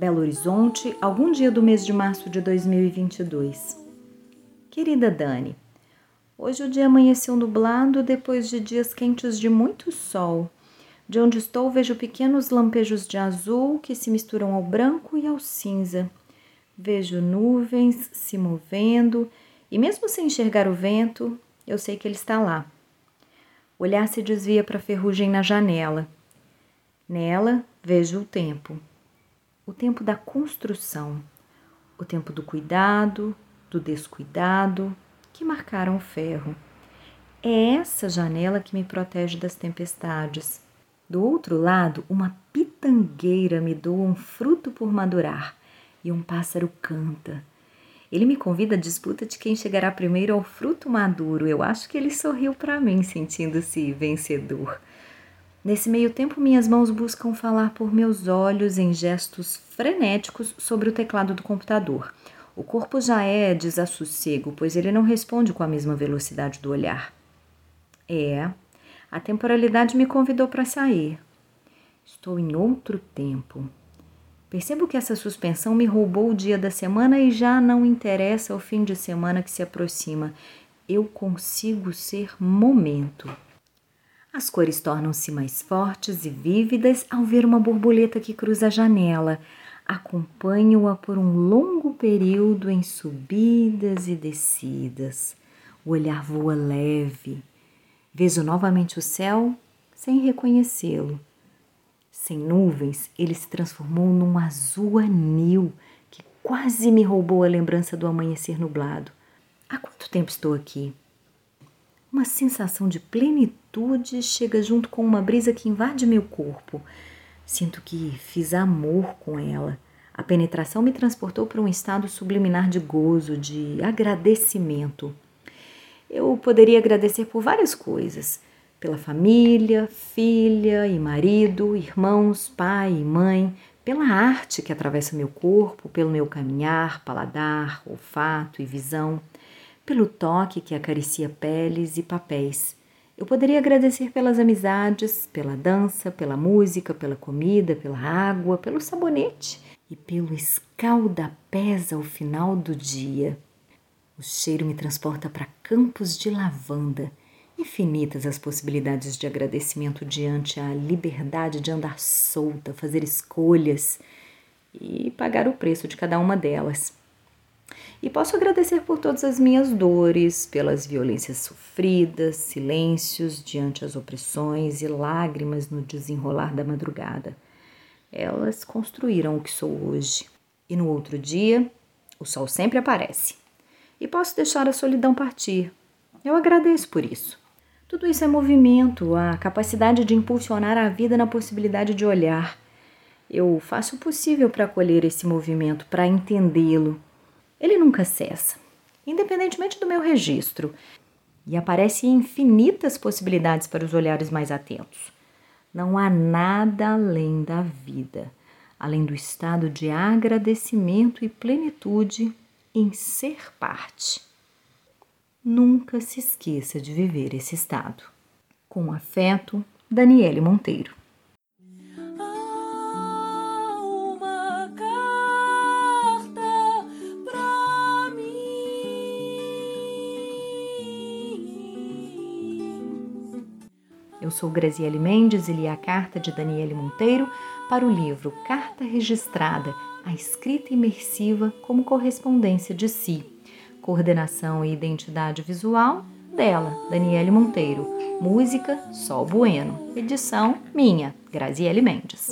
Belo Horizonte, algum dia do mês de março de 2022. Querida Dani, hoje o dia amanheceu nublado depois de dias quentes de muito sol. De onde estou, vejo pequenos lampejos de azul que se misturam ao branco e ao cinza. Vejo nuvens se movendo e, mesmo sem enxergar o vento, eu sei que ele está lá. O olhar se desvia para a ferrugem na janela. Nela, vejo o tempo. O tempo da construção, o tempo do cuidado, do descuidado que marcaram o ferro. É essa janela que me protege das tempestades. Do outro lado, uma pitangueira me doa um fruto por madurar e um pássaro canta. Ele me convida à disputa de quem chegará primeiro ao fruto maduro. Eu acho que ele sorriu para mim, sentindo-se vencedor. Nesse meio tempo, minhas mãos buscam falar por meus olhos em gestos frenéticos sobre o teclado do computador. O corpo já é desassossego, pois ele não responde com a mesma velocidade do olhar. É, a temporalidade me convidou para sair. Estou em outro tempo. Percebo que essa suspensão me roubou o dia da semana e já não interessa o fim de semana que se aproxima. Eu consigo ser momento. As cores tornam-se mais fortes e vívidas ao ver uma borboleta que cruza a janela. Acompanho-a por um longo período em subidas e descidas. O olhar voa leve. Vejo novamente o céu sem reconhecê-lo. Sem nuvens, ele se transformou num azul anil que quase me roubou a lembrança do amanhecer nublado. Há quanto tempo estou aqui? Uma sensação de plenitude chega junto com uma brisa que invade meu corpo. Sinto que fiz amor com ela. A penetração me transportou para um estado subliminar de gozo, de agradecimento. Eu poderia agradecer por várias coisas: pela família, filha e marido, irmãos, pai e mãe, pela arte que atravessa meu corpo, pelo meu caminhar, paladar, olfato e visão pelo toque que acaricia peles e papéis. Eu poderia agradecer pelas amizades, pela dança, pela música, pela comida, pela água, pelo sabonete e pelo escalda-pés ao final do dia. O cheiro me transporta para campos de lavanda. Infinitas as possibilidades de agradecimento diante a liberdade de andar solta, fazer escolhas e pagar o preço de cada uma delas. E posso agradecer por todas as minhas dores, pelas violências sofridas, silêncios diante as opressões e lágrimas no desenrolar da madrugada. Elas construíram o que sou hoje. E no outro dia, o sol sempre aparece. E posso deixar a solidão partir. Eu agradeço por isso. Tudo isso é movimento, a capacidade de impulsionar a vida na possibilidade de olhar. Eu faço o possível para acolher esse movimento, para entendê-lo, ele nunca cessa, independentemente do meu registro, e aparece infinitas possibilidades para os olhares mais atentos. Não há nada além da vida, além do estado de agradecimento e plenitude em ser parte. Nunca se esqueça de viver esse estado. Com afeto, Daniele Monteiro. Eu sou Graziele Mendes e li a carta de Daniele Monteiro para o livro Carta Registrada, a escrita imersiva como correspondência de si. Coordenação e identidade visual dela, Daniele Monteiro. Música Sol Bueno. Edição minha, Graziele Mendes.